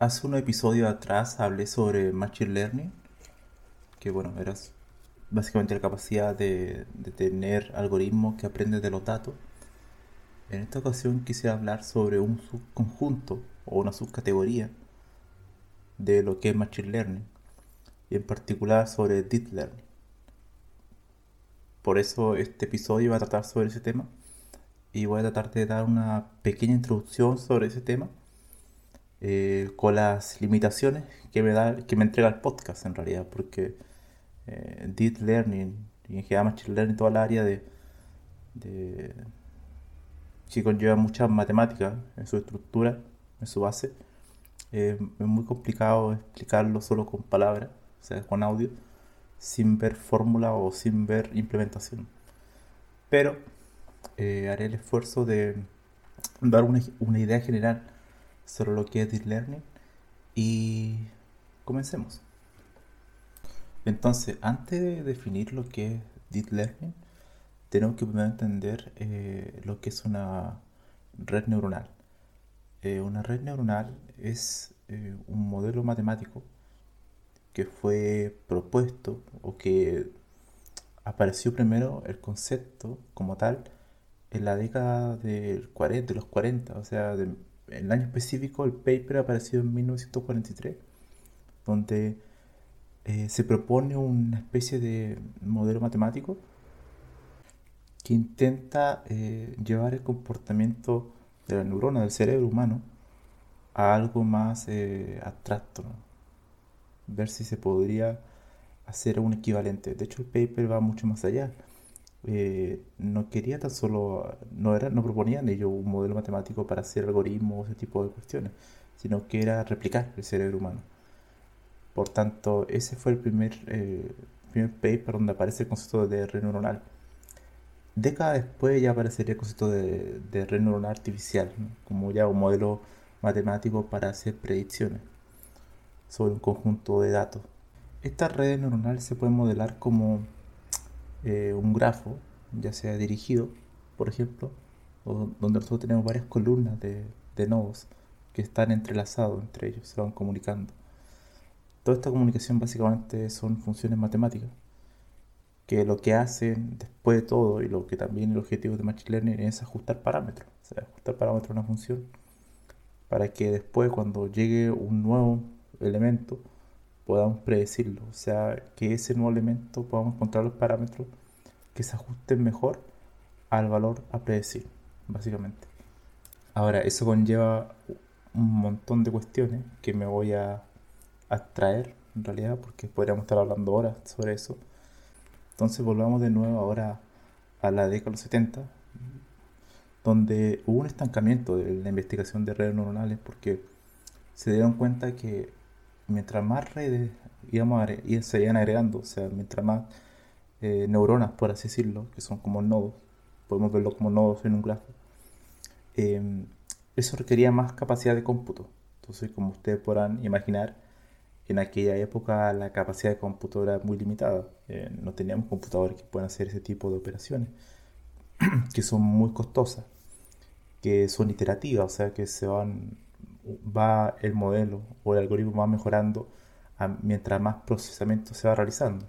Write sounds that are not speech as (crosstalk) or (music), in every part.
Hace un episodio atrás hablé sobre Machine Learning, que bueno, era básicamente la capacidad de, tener algoritmos que aprenden de los datos. En esta ocasión quise hablar sobre un subconjunto o una subcategoría de lo que es Machine Learning, y en particular sobre Deep Learning. Por eso este episodio va a tratar sobre ese tema y voy a tratar de dar una pequeña introducción sobre ese tema eh, con las limitaciones que me da, que me entrega el podcast en realidad, porque eh, Deep Learning y en general Machine Learning, toda la área de, de que conlleva mucha matemática en su estructura, en su base, eh, es muy complicado explicarlo solo con palabras, o sea, con audio, sin ver fórmula o sin ver implementación. Pero haré el esfuerzo de dar una idea general sobre lo que es Deep Learning y comencemos. Entonces, antes de definir lo que es Deep Learning, tenemos que primero entender eh, lo que es una red neuronal. Eh, una red neuronal es eh, un modelo matemático que fue propuesto o que apareció primero el concepto como tal en la década del 40, de los 40, o sea, de el año específico, el paper apareció en 1943, donde eh, se propone una especie de modelo matemático que intenta eh, llevar el comportamiento de la neurona del cerebro humano a algo más eh, abstracto, ver si se podría hacer un equivalente. De hecho, el paper va mucho más allá eh, no quería tan solo, no, era, no proponían ellos un modelo matemático para hacer algoritmos ese tipo de cuestiones, sino que era replicar el cerebro humano. Por tanto, ese fue el primer, eh, primer paper donde aparece el concepto de red neuronal. Décadas después ya aparecería el concepto de red neuronal artificial, como ya un modelo matemático para hacer predicciones sobre un conjunto de datos. Esta red neuronal se puede modelar como eh, un grafo, ya sea dirigido, por ejemplo, donde nosotros tenemos varias columnas de, de nodos que están entrelazados entre ellos, se van comunicando. Toda esta comunicación básicamente son funciones matemáticas, que lo que hacen después de todo, y lo que también el objetivo de Machine Learning es ajustar parámetros, o sea, ajustar parámetros a una función, para que después cuando llegue un nuevo elemento, podamos predecirlo. O sea, que ese nuevo elemento podamos encontrar los parámetros que se ajusten mejor al valor a predecir, básicamente. Ahora, eso conlleva un montón de cuestiones que me voy a abstraer en realidad, porque podríamos estar hablando horas sobre eso. Entonces volvamos de nuevo ahora a la década de los 70, donde hubo un estancamiento de la investigación de redes neuronales porque se dieron cuenta que mientras más redes a, se iban agregando, o sea, mientras más eh, neuronas, por así decirlo, que son como nodos, podemos verlo como nodos en un grafo, em, eso requería más capacidad de cómputo. Entonces, como ustedes podrán imaginar, en aquella época la capacidad de cómputo era muy limitada. Eh, no teníamos computadores que puedan hacer ese tipo de operaciones, (clears throat) que son muy costosas, que son iterativas, o sea, que se van, va el modelo o el algoritmo va mejorando mientras más procesamiento se va realizando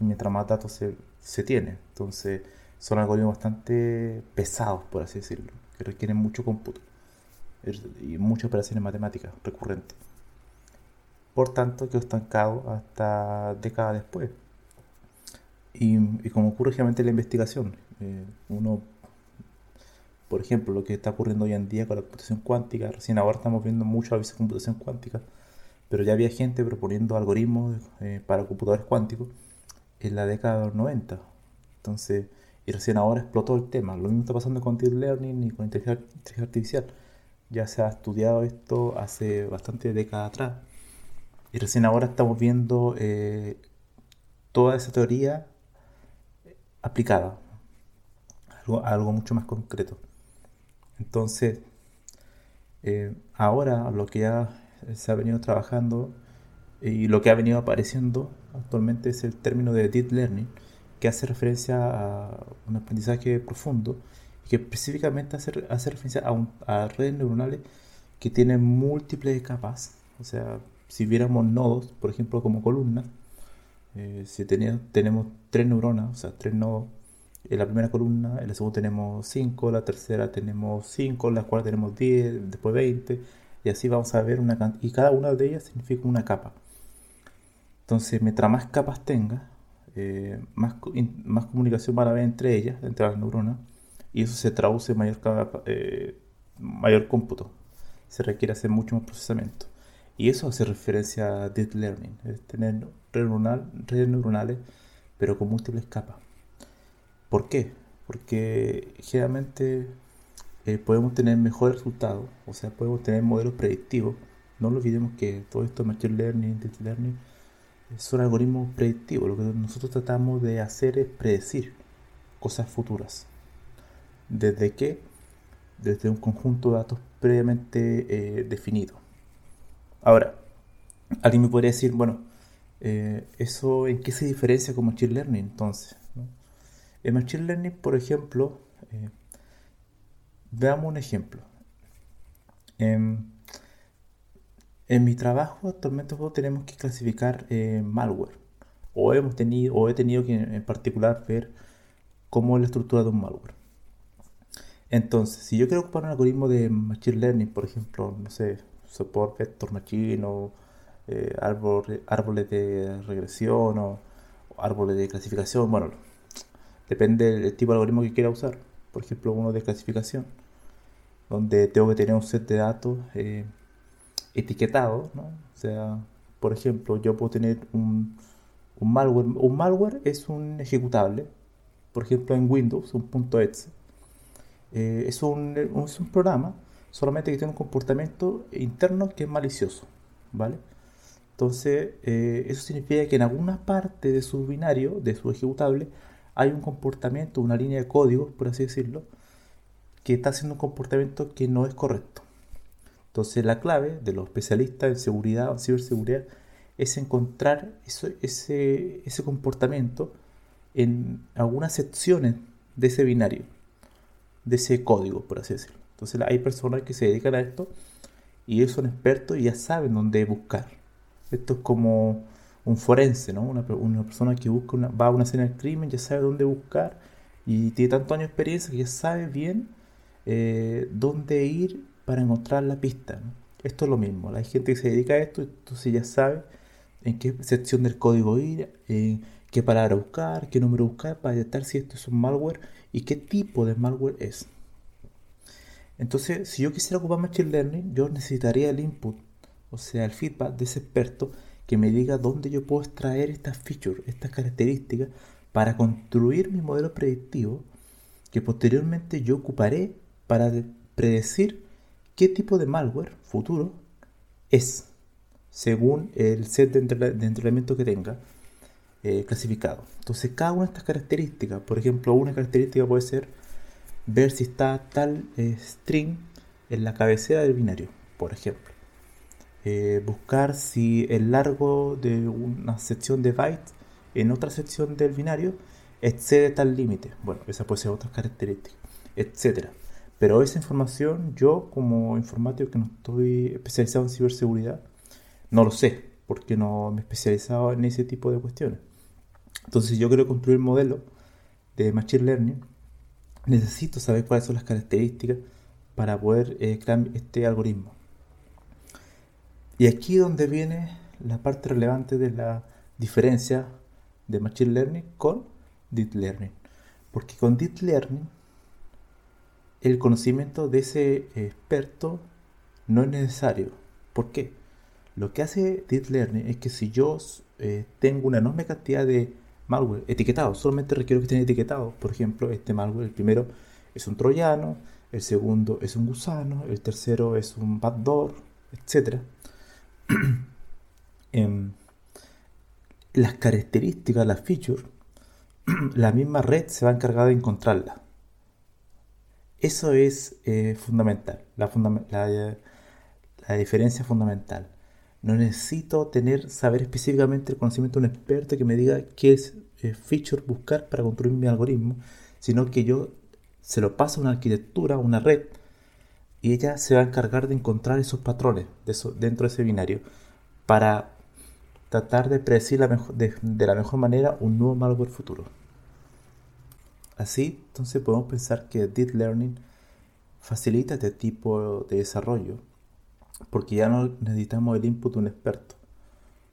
y mientras más datos se, se tiene. Entonces, son algoritmos bastante pesados, por así decirlo, que requieren mucho cómputo y muchas operaciones matemáticas recurrentes. Por tanto, quedó estancado hasta décadas después. Y, como ocurre generalmente en la investigación, eh, uno, por ejemplo, lo que está ocurriendo hoy en día con la computación cuántica, recién ahora estamos viendo mucho a veces computación cuántica, pero ya había gente proponiendo algoritmos eh, para computadores cuánticos en la década de los 90. Entonces, y recién ahora explotó el tema. Lo mismo está pasando con Deep Learning y con inteligencia artificial. Ya se ha estudiado esto hace bastante décadas atrás. Y recién ahora estamos viendo eh, toda esa teoría aplicada algo, algo mucho más concreto. Entonces, eh, ahora lo que ya se ha venido trabajando y lo que ha venido apareciendo actualmente es el término de deep learning, que hace referencia a un aprendizaje profundo y que específicamente hace, hace referencia a, redes neuronales que tienen múltiples capas. O sea, si viéramos nodos, por ejemplo, como columnas, eh, si tenemos tres neuronas, o sea, tres nodos, en la primera columna, en la segunda tenemos 5, la tercera tenemos 5, la cuarta tenemos 10, después 20, y así vamos a ver una cantidad, y cada una de ellas significa una capa. Entonces, mientras más capas tenga, eh, más, más comunicación van a haber entre ellas, entre las neuronas, y eso se traduce en mayor, eh, mayor cómputo. Se requiere hacer mucho más procesamiento. Y eso hace referencia a deep learning, es tener redes neuronales, pero con múltiples capas. ¿Por qué? Porque generalmente eh, podemos tener mejores resultados, o sea, podemos tener modelos predictivos. No olvidemos que todo esto, machine learning, deep learning, son algoritmos predictivos. Lo que nosotros tratamos de hacer es predecir cosas futuras. ¿Desde qué? Desde un conjunto de datos previamente eh, definido. Ahora, alguien me podría decir, bueno, eh, ¿eso en qué se diferencia con Machine Learning entonces? En Machine Learning, por ejemplo, eh, veamos un ejemplo. En, en mi trabajo actualmente tenemos que clasificar eh, malware. O hemos tenido, o he tenido que en particular ver cómo es la estructura de un malware. Entonces, si yo quiero ocupar un algoritmo de Machine Learning, por ejemplo, no sé, Support Vector Machine o eh, árboles de regresión o, árboles de clasificación, bueno, depende del tipo de algoritmo que quiera usar. Por ejemplo, uno de clasificación, donde tengo que tener un set de datos eh, etiquetado, ¿no? Sea, por ejemplo, yo puedo tener un, un malware. Un malware es un ejecutable, por ejemplo, en Windows, un .exe. Eh, es, un, es un programa solamente que tiene un comportamiento interno que es malicioso, ¿vale? Entonces, eh, eso significa que en alguna parte de su binario, de su ejecutable, hay un comportamiento, una línea de código, por así decirlo, que está haciendo un comportamiento que no es correcto. Entonces, la clave de los especialistas en seguridad o ciberseguridad es encontrar ese, ese comportamiento en algunas secciones de ese binario, de ese código, por así decirlo. Entonces hay personas que se dedican a esto y ellos son expertos y ya saben dónde buscar. Esto es como un forense, ¿no? Una, persona que busca va a una escena del crimen, ya sabe dónde buscar y tiene tantos años de experiencia que ya sabe bien eh, dónde ir para encontrar la pista. Esto es lo mismo, hay gente que se dedica a esto, entonces ya sabe en qué sección del código ir, qué palabra buscar, qué número buscar para detectar si esto es un malware y qué tipo de malware es. Entonces, si yo quisiera ocupar Machine Learning, yo necesitaría el input, o sea, el feedback de ese experto que me diga dónde yo puedo extraer estas features, estas características, para construir mi modelo predictivo que posteriormente yo ocuparé para predecir qué tipo de malware futuro es, según el set de, entrenamiento que tenga eh, clasificado. Entonces, cada una de estas características, por ejemplo, una característica puede ser ver si está tal eh, string en la cabecera del binario, por ejemplo. Eh, buscar si el largo de una sección de bytes en otra sección del binario excede tal límite. Bueno, esa puede ser otra característica, etcétera. Pero esa información, yo como informático que no estoy especializado en ciberseguridad, no lo sé, porque no me he especializado en ese tipo de cuestiones. Entonces, yo quiero construir un modelo de Machine Learning. Necesito saber cuáles son las características para poder eh, crear este algoritmo. Y aquí donde viene la parte relevante de la diferencia de Machine Learning con Deep Learning. Porque con Deep Learning el conocimiento de ese experto no es necesario. ¿Por qué? Lo que hace Deep Learning es que si yo eh, tengo una enorme cantidad de malware etiquetado, solamente requiero que estén etiquetados. Por ejemplo, este malware, el primero es un troyano, el segundo es un gusano, el tercero es un backdoor, etc. (clears throat) Em, las características, las features, (clears throat) la misma red se va a encargar de encontrarlas. Eso es eh, fundamental, la, diferencia fundamental. No necesito tener, saber específicamente el conocimiento de un experto que me diga qué es eh, feature buscar para construir mi algoritmo, sino que yo se lo paso a una arquitectura, una red, y ella se va a encargar de encontrar esos patrones dentro de ese binario para tratar de predecir de, la mejor manera un nuevo malware futuro. Así, entonces podemos pensar que Deep Learning facilita este tipo de desarrollo, porque ya no necesitamos el input de un experto,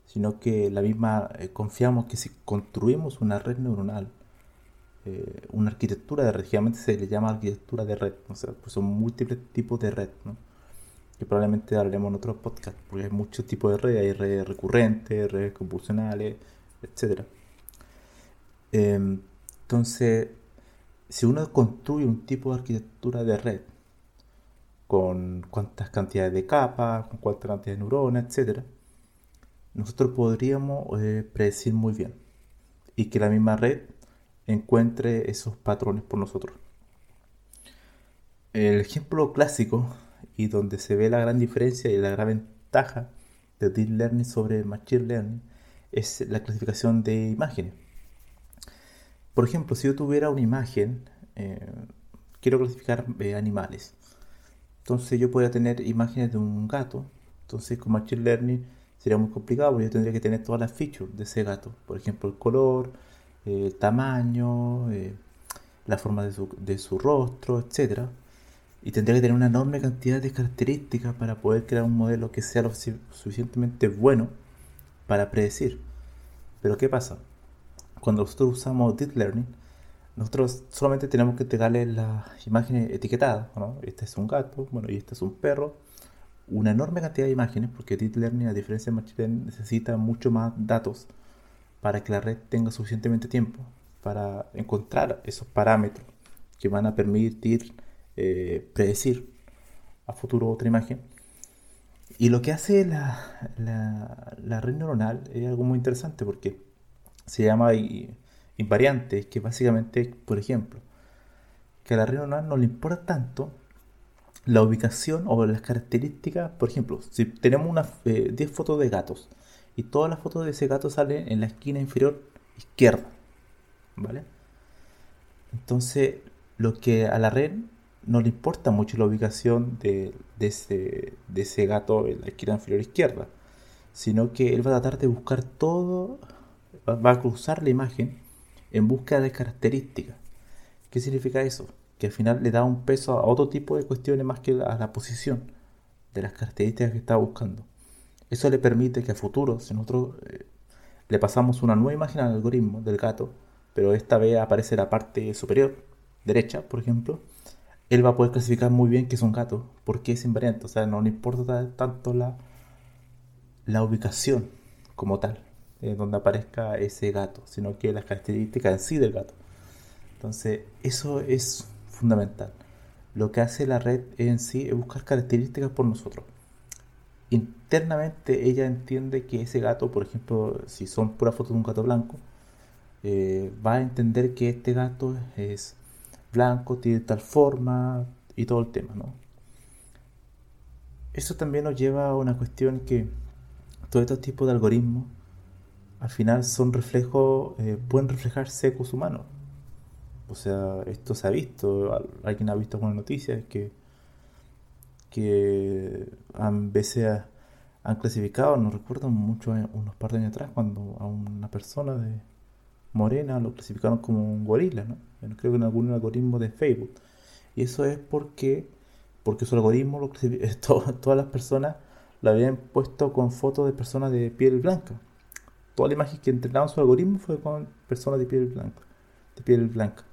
sino que la misma eh, confiamos que si construimos una red neuronal, eh, una arquitectura de red, se le llama arquitectura de red, o sea, pues son múltiples tipos de red, ¿no? que probablemente hablaremos en otro podcast, porque hay muchos tipos de redes, hay redes recurrentes, redes computacionales, etc. Em, entonces, si uno construye un tipo de arquitectura de red, con cuántas cantidades de capas, con cuántas cantidades de neuronas, etc., nosotros podríamos eh, predecir muy bien y que la misma red encuentre esos patrones por nosotros. El ejemplo clásico y donde se ve la gran diferencia y la gran ventaja de Deep Learning sobre Machine Learning es la clasificación de imágenes. Por ejemplo, si yo tuviera una imagen, eh, quiero clasificar eh, animales. Entonces yo podría tener imágenes de un gato. Entonces con Machine Learning sería muy complicado yo tendría que tener todas las features de ese gato. Por ejemplo, el color, el tamaño, la forma de su, rostro, etcétera y tendría que tener una enorme cantidad de características para poder crear un modelo que sea lo suficientemente bueno para predecir. Pero ¿qué pasa? Cuando nosotros usamos Deep Learning, nosotros solamente tenemos que entregarle las imágenes etiquetadas. ¿no? Este es un gato, bueno, y este es un perro. Una enorme cantidad de imágenes, porque Deep Learning, a diferencia de Machine Learning, necesita mucho más datos para que la red tenga suficientemente tiempo para encontrar esos parámetros que van a permitir eh, predecir a futuro otra imagen. Y lo que hace la, la, red neuronal es algo muy interesante porque se llama invariante, que básicamente, por ejemplo, que a la red neuronal no le importa tanto la ubicación o las características. Por ejemplo, si tenemos unas 10 eh, fotos de gatos y todas las fotos de ese gato salen en la esquina inferior izquierda, ¿vale? Entonces, lo que a la red no le importa mucho la ubicación de, ese, ese gato en la esquina inferior izquierda, sino que él va a tratar de buscar todo, va a cruzar la imagen en busca de características. ¿Qué significa eso? Que al final le da un peso a otro tipo de cuestiones más que a la posición de las características que está buscando. Eso le permite que a futuro, si nosotros eh, le pasamos una nueva imagen al algoritmo del gato, pero esta vez aparece la parte superior, derecha, por ejemplo, él va a poder clasificar muy bien que es un gato, porque es invariante, o sea, no le importa tanto la, la ubicación como tal, eh, donde aparezca ese gato, sino que las características en sí del gato. Entonces, eso es fundamental. Lo que hace la red en sí es buscar características por nosotros. Internamente ella entiende que ese gato, por ejemplo, si son puras fotos de un gato blanco, eh, va a entender que este gato es blanco, tiene tal forma y todo el tema, ¿no? eso también nos lleva a una cuestión que todo este tipo de algoritmos al final son reflejos, eh, pueden reflejar secos humanos. O sea, esto se ha visto, alguien ha visto algunas noticias que, que a veces han clasificado, no recuerdo mucho, unos par de años atrás, cuando a una persona de morena lo clasificaron como un gorila, ¿no? Creo que en algún algoritmo de Facebook. Y eso es porque, porque su algoritmo, lo (laughs) todas las personas lo habían puesto con fotos de personas de piel blanca toda la imagen que entrenaban su algoritmo fue con personas de piel blanca. De piel blanca.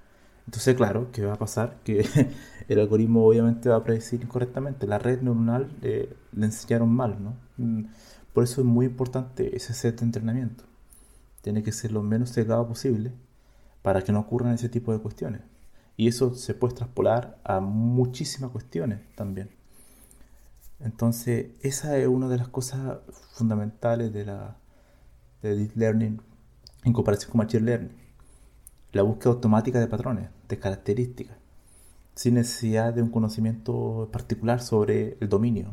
Entonces, claro, ¿qué va a pasar? Que (laughs) el algoritmo obviamente va a predecir incorrectamente. La red neuronal le enseñaron mal, ¿no? Mm, por eso es muy importante ese set de entrenamiento. Tiene que ser lo menos sesgado posible para que no ocurran ese tipo de cuestiones. Y eso se puede traspolar a muchísimas cuestiones también. Entonces, esa es una de las cosas fundamentales de la, de Deep Learning en comparación con Machine Learning. La búsqueda automática de patrones, de características, sin necesidad de un conocimiento particular sobre el dominio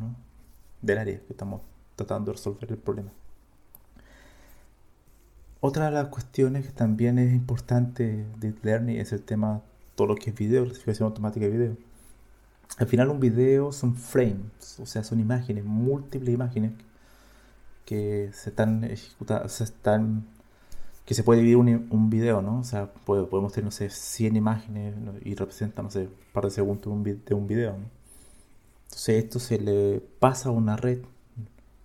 del área que estamos tratando de resolver el problema. Otra de las cuestiones que también es importante de Learning es el tema todo lo que es video, clasificación automática de video. Al final un video son frames, o sea, son imágenes, múltiples imágenes que se están ejecutando, se están que se puede dividir un, un video, ¿no? O sea, podemos tener, no sé, 100 imágenes y representan, no sé, un par de segundos de un, de un video, ¿no? Entonces esto se le pasa a una red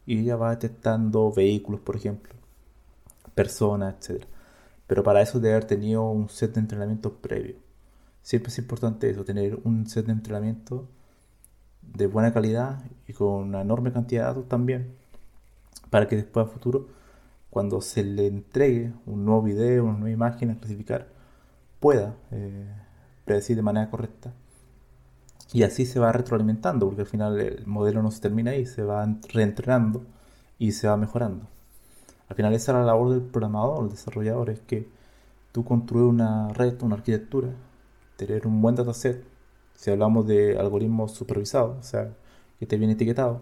y ella va detectando vehículos, por ejemplo, personas, etc. Pero para eso debe haber tenido un set de entrenamiento previo. Siempre es importante eso, tener un set de entrenamiento de buena calidad y con una enorme cantidad de datos también para que después a futuro, cuando se le entregue un nuevo video, una nueva imagen a clasificar, pueda eh, predecir de manera correcta. Y así se va retroalimentando, porque al final el modelo no se termina ahí, se va reentrenando y se va mejorando. Al final esa es la labor del programador, el desarrollador, es que tú construyes una red, una arquitectura, tener un buen dataset, si hablamos de algoritmos supervisados, o sea, que esté bien etiquetado,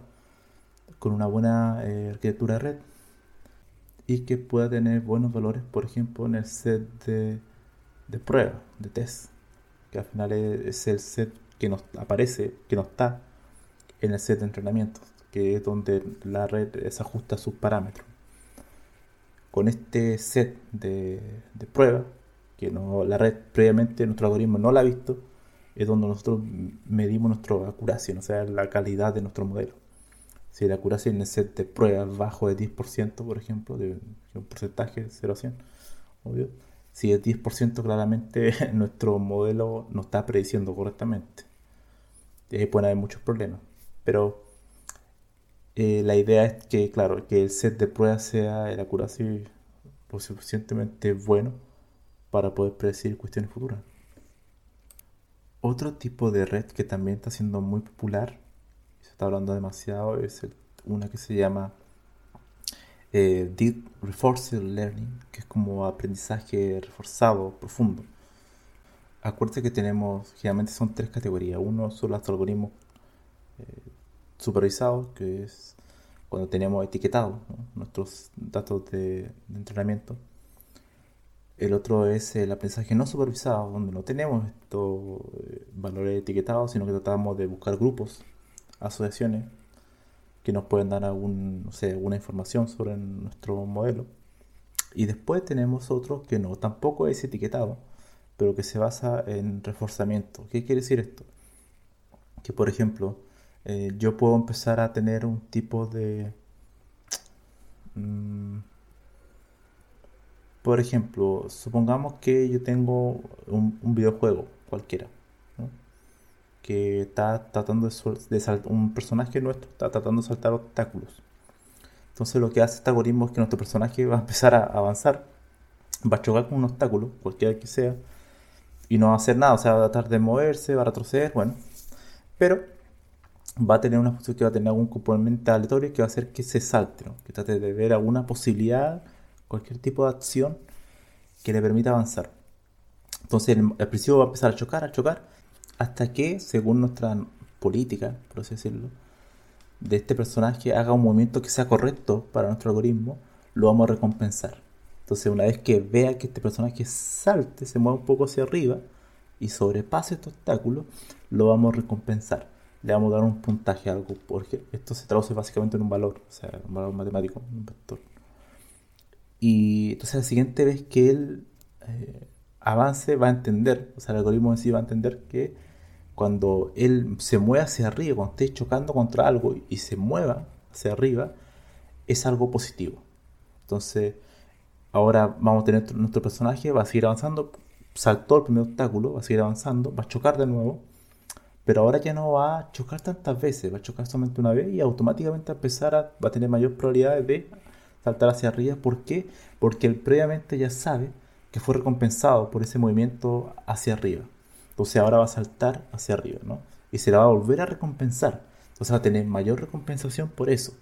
con una buena eh, arquitectura de red y que pueda tener buenos valores, por ejemplo, en el set de, de prueba, de test, que al final es, el set que nos aparece, que no está en el set de entrenamiento, que es donde la red se ajusta a sus parámetros. Con este set de, de prueba, que no, la red previamente nuestro algoritmo no la ha visto, es donde nosotros medimos nuestra acuracia, o sea, la calidad de nuestro modelo si la accuracy en el set de pruebas bajo de 10%, por ejemplo, de un porcentaje 0 a 100, obvio, si es 10% claramente (laughs) nuestro modelo no está prediciendo correctamente. Y ahí pueden haber muchos problemas. Pero eh, la idea es que, claro, que el set de pruebas sea el accuracy lo suficientemente bueno para poder predecir cuestiones futuras. Otro tipo de red que también está siendo muy popular está hablando demasiado, es una que se llama eh, Deep Reinforced Learning, que es como aprendizaje reforzado, profundo. Acuérdate que tenemos, generalmente son tres categorías. Uno son los algoritmos eh, supervisados, que es cuando tenemos etiquetados nuestros datos de, entrenamiento. El otro es el aprendizaje no supervisado, donde no tenemos estos eh, valores etiquetados, sino que tratamos de buscar grupos asociaciones que nos pueden dar algún, no sé, alguna información sobre nuestro modelo. Y después tenemos otro que no, tampoco es etiquetado, pero que se basa en reforzamiento. ¿Qué quiere decir esto? Que por ejemplo, eh, yo puedo empezar a tener un tipo de... Mm, por ejemplo, supongamos que yo tengo un videojuego cualquiera que está tratando de, saltar, un personaje nuestro está tratando de saltar obstáculos. Entonces lo que hace este algoritmo es que nuestro personaje va a empezar a avanzar, va a chocar con un obstáculo, cualquiera que sea, y no va a hacer nada, o sea, va a tratar de moverse, va a retroceder, bueno, pero va a tener una función que va a tener algún componente aleatorio que va a hacer que se salte, que trate de ver alguna posibilidad, cualquier tipo de acción que le permita avanzar. Entonces al principio va a empezar a chocar, a chocar, hasta que, según nuestra política, por así decirlo, de este personaje haga un movimiento que sea correcto para nuestro algoritmo, lo vamos a recompensar. Entonces, una vez que vea que este personaje salte, se mueva un poco hacia arriba y sobrepase este obstáculo, lo vamos a recompensar. Le vamos a dar un puntaje a algo, porque esto se traduce básicamente en un valor, o sea, un valor matemático, un vector. Y entonces la siguiente vez que él eh, avance va a entender, o sea, el algoritmo en sí va a entender que cuando él se mueve hacia arriba, cuando esté chocando contra algo y se mueva hacia arriba, es algo positivo. Entonces, ahora vamos a tener nuestro personaje, va a seguir avanzando, saltó el primer obstáculo, va a seguir avanzando, va a chocar de nuevo, pero ahora ya no va a chocar tantas veces, va a chocar solamente una vez y automáticamente a empezar va a tener mayor probabilidad de saltar hacia arriba. ¿Por qué? Porque él previamente ya sabe que fue recompensado por ese movimiento hacia arriba. Entonces ahora va a saltar hacia arriba, ¿no? Y se la va a volver a recompensar. Entonces va a tener mayor recompensación por eso.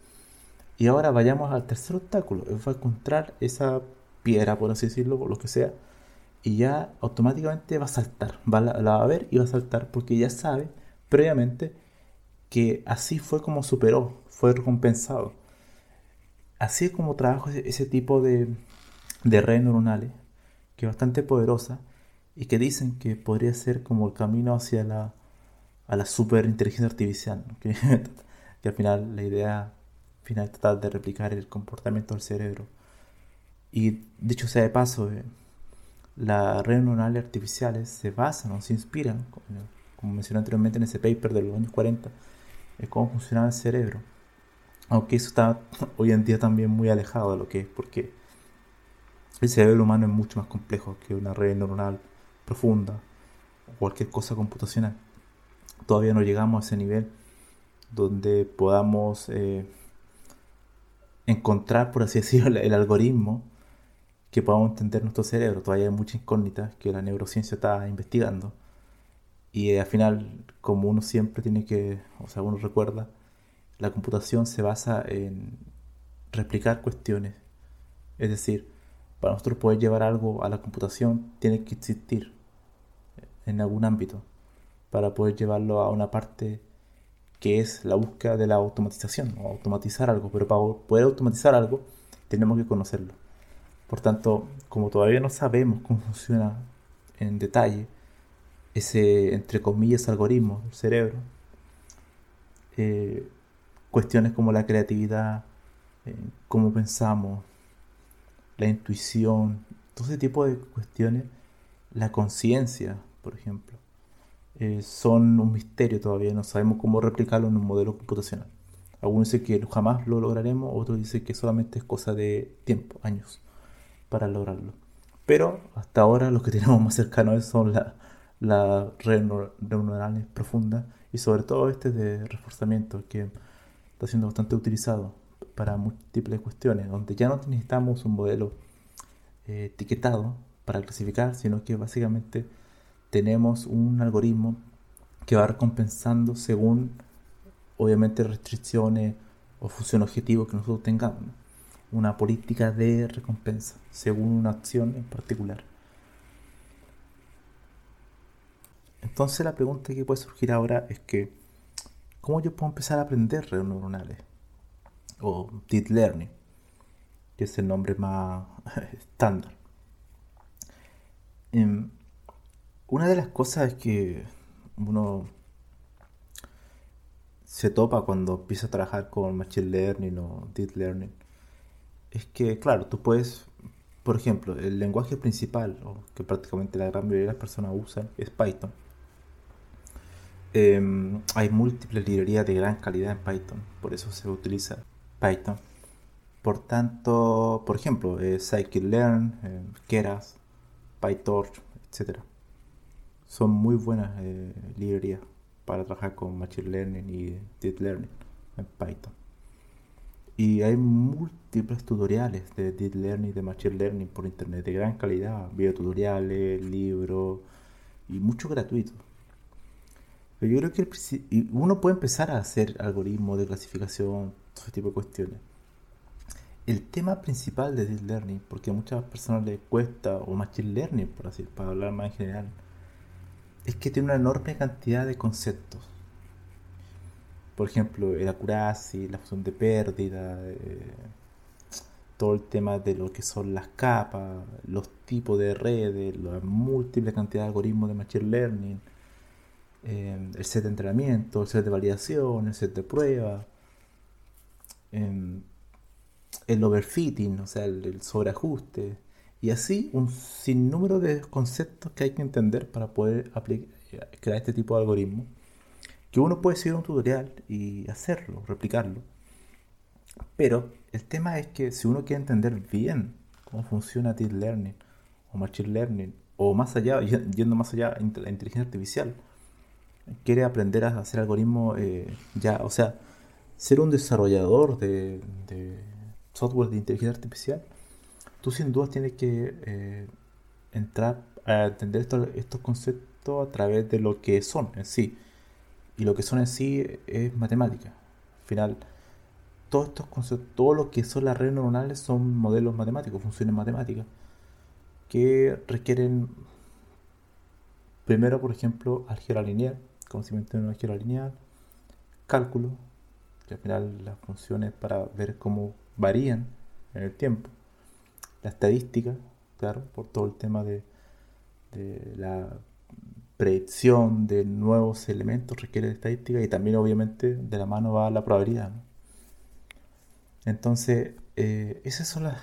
Y ahora vayamos al tercer obstáculo. Él va a encontrar esa piedra, por así decirlo, o lo que sea. Y ya automáticamente va a saltar. Va la va a ver y va a saltar porque ya sabe previamente que así fue como superó, fue recompensado. Así es como trabajo ese, tipo de, de redes neuronales, que es bastante poderosa y que dicen que podría ser como el camino hacia la, a la superinteligencia artificial, que, (laughs) que, al final la idea final es tratar de replicar el comportamiento del cerebro. Y dicho sea de paso, eh, las redes neuronales artificiales se basan o se inspiran, como, mencioné anteriormente en ese paper de los años 40, en cómo funciona el cerebro. Aunque eso está (laughs) hoy en día también muy alejado de lo que es, porque el cerebro humano es mucho más complejo que una red neuronal profunda o cualquier cosa computacional. Todavía no llegamos a ese nivel donde podamos eh, encontrar, por así decirlo, el, algoritmo que podamos entender nuestro cerebro. Todavía hay muchas incógnitas que la neurociencia está investigando. Y eh, al final, como uno siempre tiene que, o sea, uno recuerda, la computación se basa en replicar cuestiones. Es decir, para nosotros poder llevar algo a la computación tiene que existir en algún ámbito para poder llevarlo a una parte que es la búsqueda de la automatización o automatizar algo. Pero para poder automatizar algo tenemos que conocerlo. Por tanto, como todavía no sabemos cómo funciona en detalle ese, entre comillas, algoritmo del cerebro, eh, cuestiones como la creatividad, eh, cómo pensamos, la intuición, todo ese tipo de cuestiones, la conciencia, por ejemplo, eh, son un misterio todavía, no sabemos cómo replicarlo en un modelo computacional. Algunos dicen que jamás lo lograremos, otros dicen que solamente es cosa de tiempo, años, para lograrlo. Pero hasta ahora lo que tenemos más cercano son las la redes neuronales profundas y sobre todo este de reforzamiento que está siendo bastante utilizado para múltiples cuestiones, donde ya no necesitamos un modelo eh, etiquetado para clasificar, sino que básicamente tenemos un algoritmo que va recompensando según, obviamente, restricciones o función objetivo que nosotros tengamos. Una política de recompensa según una acción en particular. Entonces la pregunta que puede surgir ahora es que ¿Cómo yo puedo empezar a aprender redes neuronales? O Deep Learning, que es el nombre más (laughs) estándar. Em, una de las cosas que uno se topa cuando empieza a trabajar con Machine Learning o Deep Learning es que, claro, tú puedes, por ejemplo, el lenguaje principal, que prácticamente la gran mayoría de las personas usan, es Python Em, hay múltiples librerías de gran calidad en Python, por eso se utiliza Python. Por tanto, por ejemplo, eh, Scikit-learn, eh, Keras, PyTorch, etc. Son muy buenas eh, librerías para trabajar con Machine Learning y Deep Learning en Python. Y hay múltiples tutoriales de Deep Learning y de Machine Learning por internet de gran calidad, videotutoriales, libros y mucho gratuito yo creo que uno puede empezar a hacer algoritmos de clasificación, todo ese tipo de cuestiones. El tema principal de Deep Learning, porque a muchas personas les cuesta, o Machine Learning, por así, para hablar más en general, es que tiene una enorme cantidad de conceptos. por ejemplo, el accuracy, la función de pérdida, eh, todo el tema de lo que son las capas, los tipos de redes, la múltiple cantidad de algoritmos de Machine Learning, eh, el set de entrenamiento, el set de validación, el set de prueba, eh, el overfitting, o sea, el, sobreajuste, y así un sinnúmero de conceptos que hay que entender para poder crear este tipo de algoritmos que uno puede seguir un tutorial y hacerlo, replicarlo. Pero el tema es que si uno quiere entender bien cómo funciona Deep Learning o Machine Learning, o más allá, (laughs) yendo más allá, la inteligencia artificial, quiere aprender a hacer algoritmos eh, ya, o sea, ser un desarrollador de, software de inteligencia artificial, tú sin duda tienes que eh, entrar a entender estos conceptos a través de lo que son en sí y lo que son en sí es matemática. Al final, todos estos conceptos, todo lo que son las redes neuronales son modelos matemáticos, funciones matemáticas, que requieren, primero, por ejemplo, álgebra lineal, conocimiento de una álgebra lineal, cálculo, que al final las funciones para ver cómo varían en el tiempo, la estadística, claro, por todo el tema de, de la predicción de nuevos elementos requiere de estadística y también obviamente de la mano va la probabilidad. Entonces, eh, esas son las,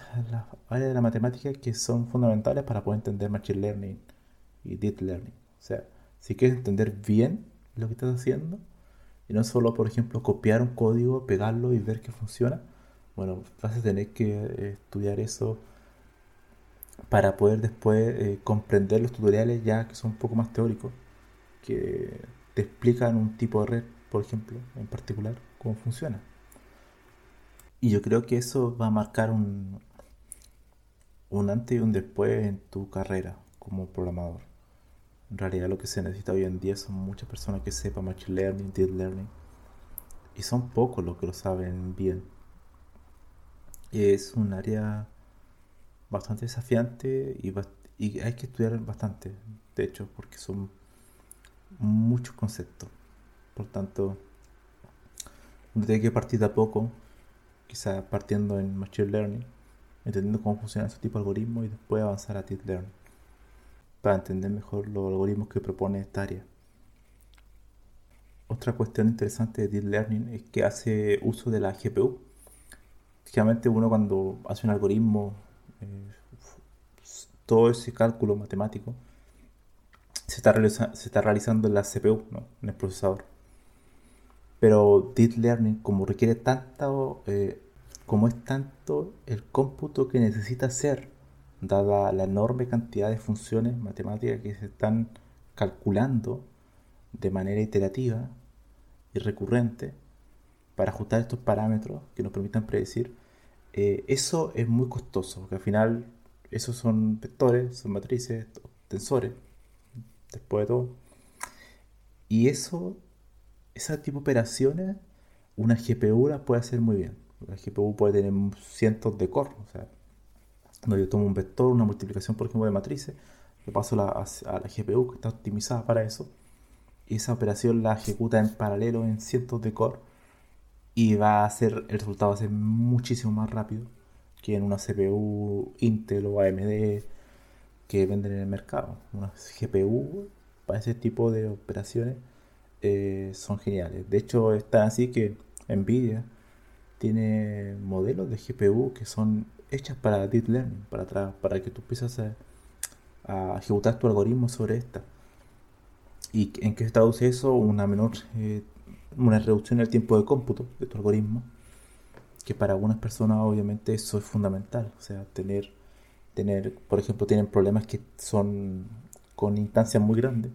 áreas de la matemática que son fundamentales para poder entender Machine Learning y Deep Learning. O sea, si quieres entender bien lo que estás haciendo y no solo, por ejemplo, copiar un código, pegarlo y ver que funciona, bueno, vas a tener que eh, estudiar eso para poder después eh, comprender los tutoriales ya que son un poco más teóricos, que te explican un tipo de red, por ejemplo, en particular, cómo funciona. Y yo creo que eso va a marcar un, un antes y un después en tu carrera como programador. En realidad lo que se necesita hoy en día son muchas personas que sepan Machine Learning, Deep Learning. Y son pocos los que lo saben bien. Es un área bastante desafiante y, hay que estudiar bastante, de hecho, porque son muchos conceptos. Por tanto, uno tiene que partir de a poco, quizá partiendo en Machine Learning, entendiendo cómo funciona ese tipo de algoritmos y después avanzar a Deep Learning, para entender mejor los algoritmos que propone esta área. Otra cuestión interesante de Deep Learning es que hace uso de la GPU. Generalmente uno cuando hace un algoritmo eh, todo ese cálculo matemático se está, realizando en la CPU, en el procesador. Pero Deep Learning, como requiere tanto, eh, como es tanto el cómputo que necesita hacer, dada la enorme cantidad de funciones matemáticas que se están calculando de manera iterativa y recurrente para ajustar estos parámetros que nos permitan predecir, eh, eso es muy costoso, porque al final esos son vectores, son matrices, tensores, después de todo. Y eso, ese tipo de operaciones, una GPU la puede hacer muy bien. La GPU puede tener cientos de core. O sea, cuando yo tomo un vector, una multiplicación, por ejemplo, de matrices, le paso a, a la GPU que está optimizada para eso. Y esa operación la ejecuta en paralelo en cientos de core y va a ser, el resultado va a ser muchísimo más rápido que en una CPU Intel o AMD que venden en el mercado. Una GPU para ese tipo de operaciones eh, son geniales. De hecho, está así que Nvidia tiene modelos de GPU que son hechas para deep learning, para para que tú empieces a, ejecutar tu algoritmo sobre esta. ¿Y en qué se traduce eso? Una menor eh, una reducción en el tiempo de cómputo de tu algoritmo, que para algunas personas obviamente eso es fundamental, o sea, tener, tener por ejemplo, tienen problemas que son con instancias muy grandes,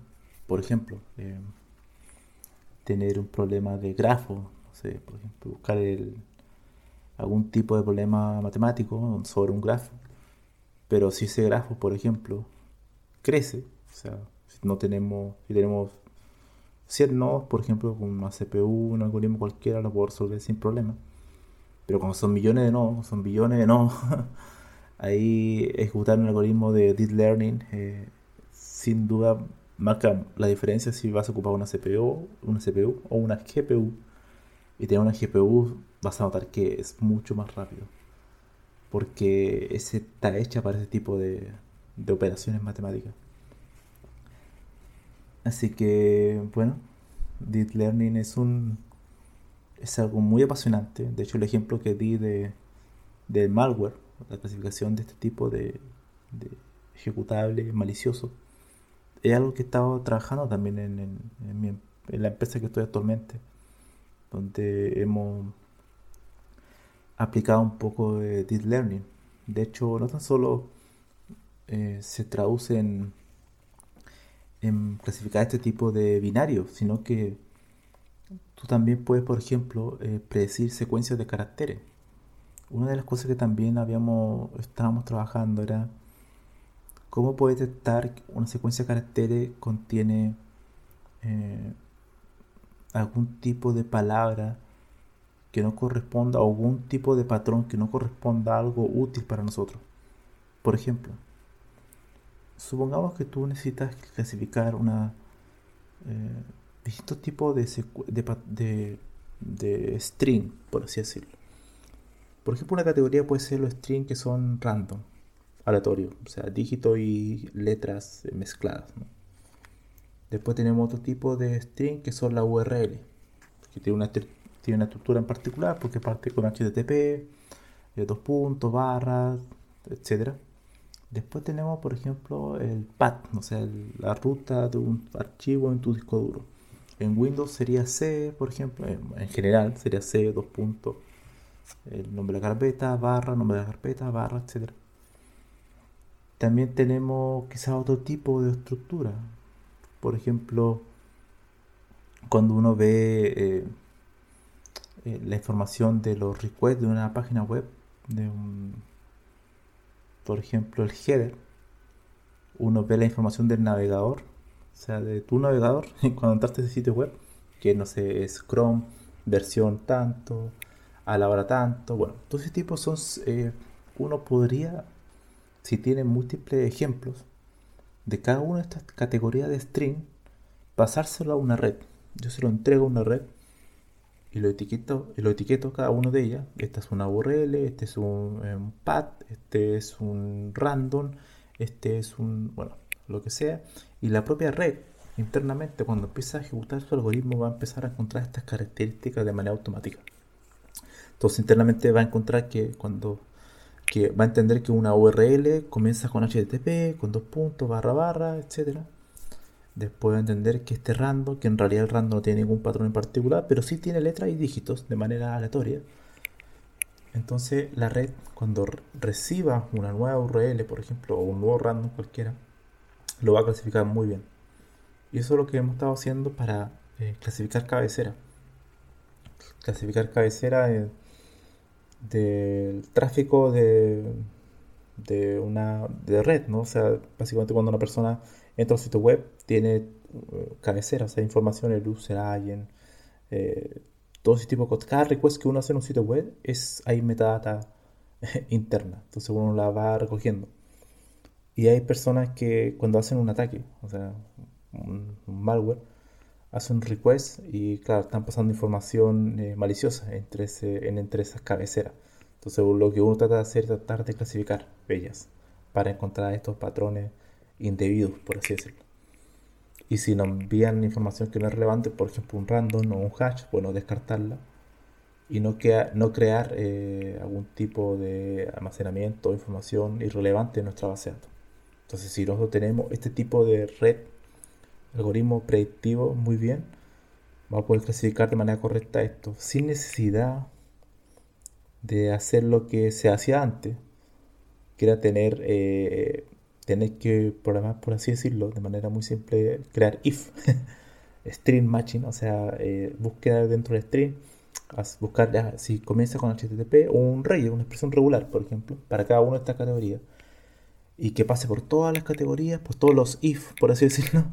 por ejemplo, eh, tener un problema de grafo, no sé, por ejemplo, buscar algún tipo de problema matemático sobre un grafo, pero si ese grafo, por ejemplo, crece, o sea, si no tenemos, si tenemos 100 nodos, por ejemplo, con una CPU, un algoritmo cualquiera, lo puedo resolver sin problema. Pero cuando son millones de nodos, son billones de nodos, (laughs) ahí ejecutar un algoritmo de deep learning eh, sin duda marca la diferencia si vas a ocupar una CPU, una CPU o una GPU y tener una GPU, vas a notar que es mucho más rápido. Porque ese está hecha para ese tipo de, de operaciones matemáticas. Así que, bueno, Deep Learning es un es algo muy apasionante. De hecho, el ejemplo que di de, de malware, la clasificación de este tipo de, de ejecutable malicioso, es algo que he estado trabajando también en, en, en la empresa que estoy actualmente, donde hemos aplicado un poco de Deep Learning. De hecho, no tan solo eh, se traduce en, en clasificar este tipo de binarios, sino que tú también puedes, por ejemplo, eh, predecir secuencias de caracteres. Una de las cosas que también habíamos, estábamos trabajando era cómo puedes detectar una secuencia de caracteres contiene eh, algún tipo de palabra que no corresponda o algún tipo de patrón que no corresponda a algo útil para nosotros. Por ejemplo, supongamos que tú necesitas clasificar una eh, distintos tipos de, de, de, string, por así decirlo. Por ejemplo, una categoría puede ser los string que son random, aleatorio, o sea, dígitos y letras mezcladas. Después tenemos otro tipo de string que son la URL, que tiene una, tiene una estructura en particular porque parte con HTTP, eh, dos puntos, barras, etcétera. Después tenemos, por ejemplo, el path, o sea, la ruta de un archivo en tu disco duro. En Windows sería C, por ejemplo, en, general sería C, dos puntos, el nombre de la carpeta, barra, nombre de la carpeta, barra, etc. También tenemos quizás otro tipo de estructura. Por ejemplo, cuando uno ve eh, eh, la información de los requests de una página web, de un por ejemplo, el header, uno ve la información del navegador, o sea, de tu navegador, (laughs) cuando entraste a ese sitio web, que no sé, es Chrome, versión tanto, a la hora tanto, bueno, todos esos tipos son, eh, uno podría, si tiene múltiples ejemplos, de cada una de estas categorías de string, pasárselo a una red. Yo se lo entrego a una red y lo etiqueto, y lo etiqueto cada uno de ellas. Esta es una URL, este es un, eh, un path, este es un random, este es un, bueno, lo que sea. Y la propia red internamente cuando empieza a ejecutar su algoritmo va a empezar a encontrar estas características de manera automática. Entonces internamente va a encontrar que cuando que va a entender que una URL comienza con HTTP, con dos puntos, barra barra, etcétera Después de entender que este random, que en realidad el random no tiene ningún patrón en particular, pero sí tiene letras y dígitos de manera aleatoria. Entonces la red, cuando reciba una nueva URL, por ejemplo, o un nuevo random cualquiera, lo va a clasificar muy bien. Y eso es lo que hemos estado haciendo para eh, clasificar cabecera. Clasificar cabecera del tráfico de, de una de red, ¿no? O sea, básicamente cuando una persona entra a un sitio web, tiene uh, cabecera, o sea, información, el user agent, eh, todo ese tipo de cosas. Cada request que uno hace en un sitio web es hay metadata interna, entonces uno la va recogiendo. Y hay personas que cuando hacen un ataque, o sea, un, malware, hacen un request y claro, están pasando información eh, maliciosa entre, ese, en, entre esas cabeceras. Entonces lo que uno trata de hacer es tratar de clasificar bellas para encontrar estos patrones indebidos, por así decirlo. Y si nos envían información que no es relevante, por ejemplo un random o un hash, bueno, descartarla y no, crear eh, algún tipo de almacenamiento o información irrelevante en nuestra base de datos. Entonces, si nosotros tenemos este tipo de red, algoritmo predictivo muy bien, vamos a poder clasificar de manera correcta esto, sin necesidad de hacer lo que se hacía antes, que era tener eh, tener que programar, por así decirlo, de manera muy simple, crear if, (laughs) string matching, o sea, eh, búsqueda dentro del string, buscar si comienza con HTTP o un rey, una expresión regular, por ejemplo, para cada una de estas categorías, y que pase por todas las categorías, pues todos los if, por así decirlo.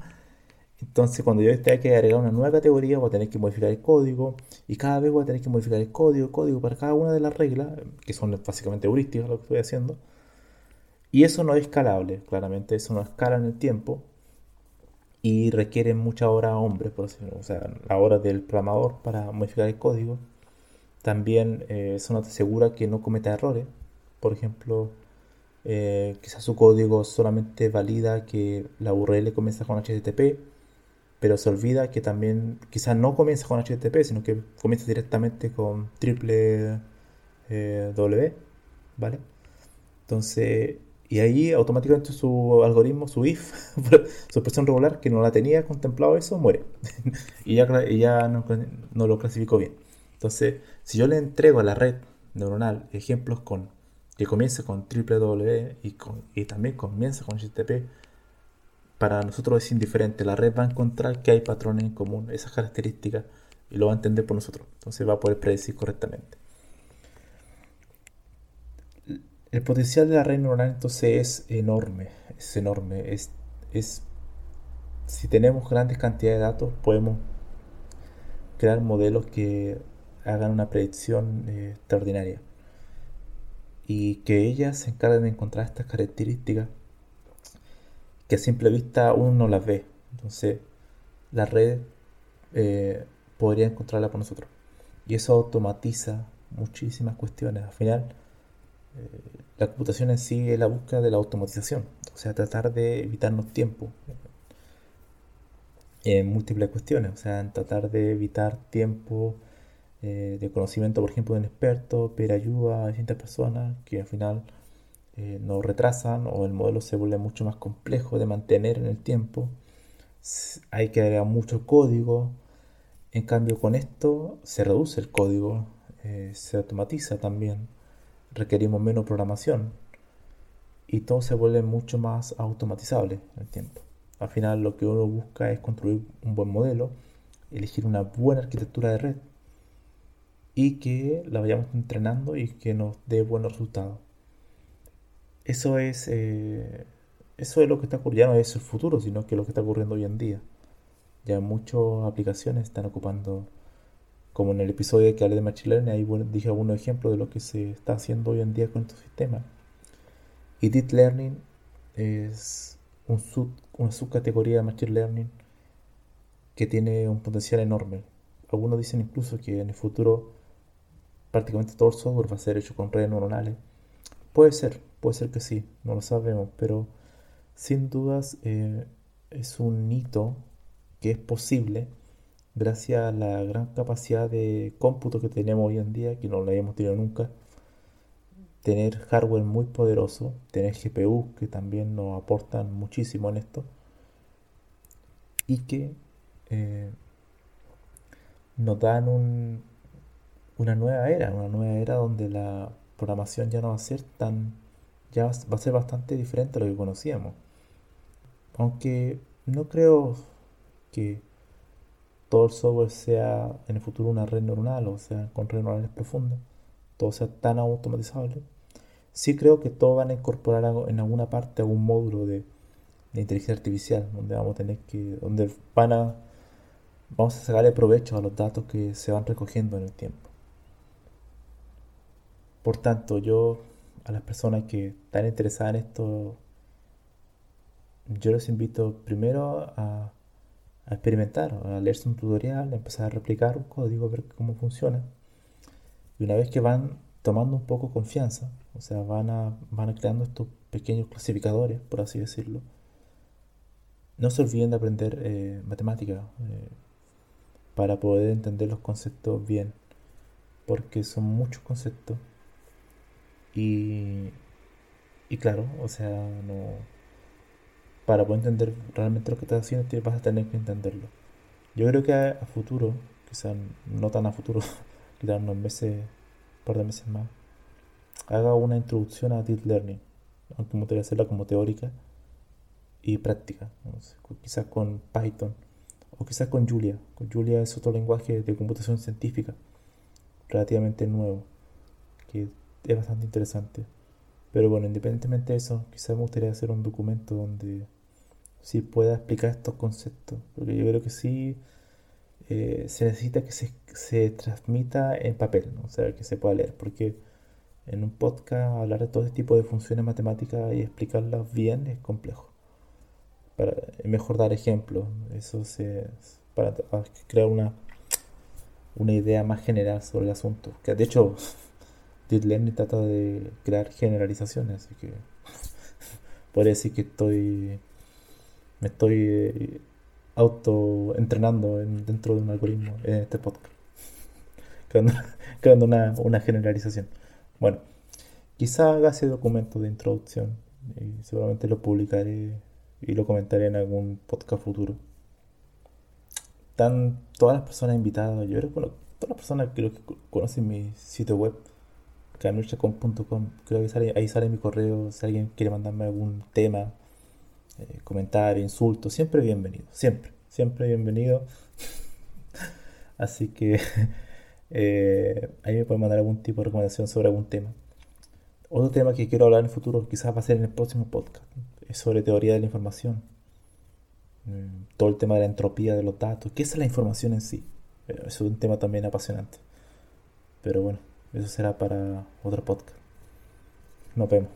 Entonces, cuando yo tenga que agregar una nueva categoría, voy a tener que modificar el código, y cada vez voy a tener que modificar el código, código para cada una de las reglas, que son básicamente heurísticas lo que estoy haciendo y eso no es escalable, claramente, eso no escala en el tiempo y requiere mucha hora hombre, por o sea, la hora del programador para modificar el código También eh, eso no te asegura que no cometa errores. Por ejemplo, eh, quizás su código solamente valida que la URL comienza con HTTP, pero se olvida que también quizás no comienza con HTTP, sino que comienza directamente con triple eh, W, ¿vale? Entonces, y ahí automáticamente su algoritmo, su if, (laughs) su expresión regular, que no la tenía contemplado eso, muere. (laughs) y ya, ya no, no, lo clasificó bien. Entonces, si yo le entrego a la red neuronal ejemplos con que comience con W y, con, y también comienza con HTTP, para nosotros es indiferente. La red va a encontrar que hay patrones en común, esas características, y lo va a entender por nosotros. Entonces va a poder predecir correctamente. El potencial de la red neuronal entonces es enorme, es enorme. Es, es, si tenemos grandes cantidades de datos, podemos crear modelos que hagan una predicción eh, extraordinaria. Y que ellas se encarguen de encontrar estas características que a simple vista uno no las ve. Entonces, la red eh, podría encontrarla por nosotros. Y eso automatiza muchísimas cuestiones. Al final, la computación en sí es la búsqueda de la automatización, o sea, tratar de evitarnos tiempo en múltiples cuestiones, o sea, en tratar de evitar tiempo eh, de conocimiento, por ejemplo, de un experto, pedir ayuda a distintas personas que al final eh, nos retrasan o el modelo se vuelve mucho más complejo de mantener en el tiempo. Hay que agregar mucho código. En cambio, con esto se reduce el código, eh, se automatiza también requerimos menos programación y todo se vuelve mucho más automatizable en el tiempo. Al final lo que uno busca es construir un buen modelo, elegir una buena arquitectura de red y que la vayamos entrenando y que nos dé buenos resultados. Eso es, eh, eso es lo que está ocurriendo, no es el futuro, sino que lo que está ocurriendo hoy en día. Ya muchas aplicaciones están ocupando como en el episodio que hablé de Machine Learning, ahí dije algunos ejemplos de lo que se está haciendo hoy en día con estos sistemas. Y Deep Learning es un sub, una subcategoría de Machine Learning que tiene un potencial enorme. Algunos dicen incluso que en el futuro prácticamente todo el software va a ser hecho con redes neuronales. Puede ser, puede ser que sí, no lo sabemos, pero sin dudas eh, es un hito que es posible gracias a la gran capacidad de cómputo que tenemos hoy en día, que no la habíamos tenido nunca, tener hardware muy poderoso, tener GPU que también nos aportan muchísimo en esto, y que eh, nos dan un, una nueva era, una nueva era donde la programación ya no va a ser tan, ya va a ser bastante diferente a lo que conocíamos. Aunque no creo que todo el software sea en el futuro una red neuronal, o sea, con redes neuronales profundas, todo sea tan automatizable, sí creo que todos van a incorporar en alguna parte algún módulo de, inteligencia artificial, donde vamos a tener que, donde van a, vamos a sacarle provecho a los datos que se van recogiendo en el tiempo. Por tanto, yo a las personas que están interesadas en esto, yo les invito primero a a experimentar, a leerse un tutorial, a empezar a replicar un código, a ver cómo funciona. Y una vez que van tomando un poco confianza, o sea, van, a, van creando estos pequeños clasificadores, por así decirlo, no se olviden de aprender eh, matemática eh, para poder entender los conceptos bien, porque son muchos conceptos. Y, y claro, o sea, no para poder entender realmente lo que estás haciendo, vas a tener que entenderlo. Yo creo que a, futuro, quizás no tan a futuro, (laughs) quizás unos meses, un par de meses más, haga una introducción a Deep Learning, aunque me gustaría hacerla como teórica y práctica, quizás con Python o quizás con Julia. Con Julia es otro lenguaje de computación científica relativamente nuevo, que es bastante interesante. Pero bueno, independientemente de eso, quizás me gustaría hacer un documento donde sí pueda explicar estos conceptos. Porque yo creo que sí eh, se necesita que se, transmita en papel, o sea, que se pueda leer. Porque en un podcast hablar de todo este tipo de funciones matemáticas y explicarlas bien es complejo. Para, mejor dar ejemplos. Eso se, para crear una, una idea más general sobre el asunto. Que de hecho, (laughs) Deep trata de crear generalizaciones, así que (laughs) podría decir que estoy me estoy eh, auto entrenando dentro de un algoritmo en este podcast. (laughs) creando, (laughs) una, generalización. Bueno, quizá haga ese documento de introducción y seguramente lo publicaré y lo comentaré en algún podcast futuro. Están todas las personas invitadas, yo creo que todas las personas creo que conocen mi sitio web, canuchacom.com, creo que sale, ahí sale mi correo, si alguien quiere mandarme algún tema, eh, comentario, insulto, siempre bienvenido, siempre, siempre bienvenido. (laughs) Así que (laughs) eh, ahí me pueden mandar algún tipo de recomendación sobre algún tema. Otro tema que quiero hablar en el futuro, quizás va a ser en el próximo podcast, es sobre teoría de la información. Mm, todo el tema de la entropía de los datos. ¿Qué es la información en sí? Eh, es un tema también apasionante. Pero bueno, eso será para otro podcast. Nos vemos.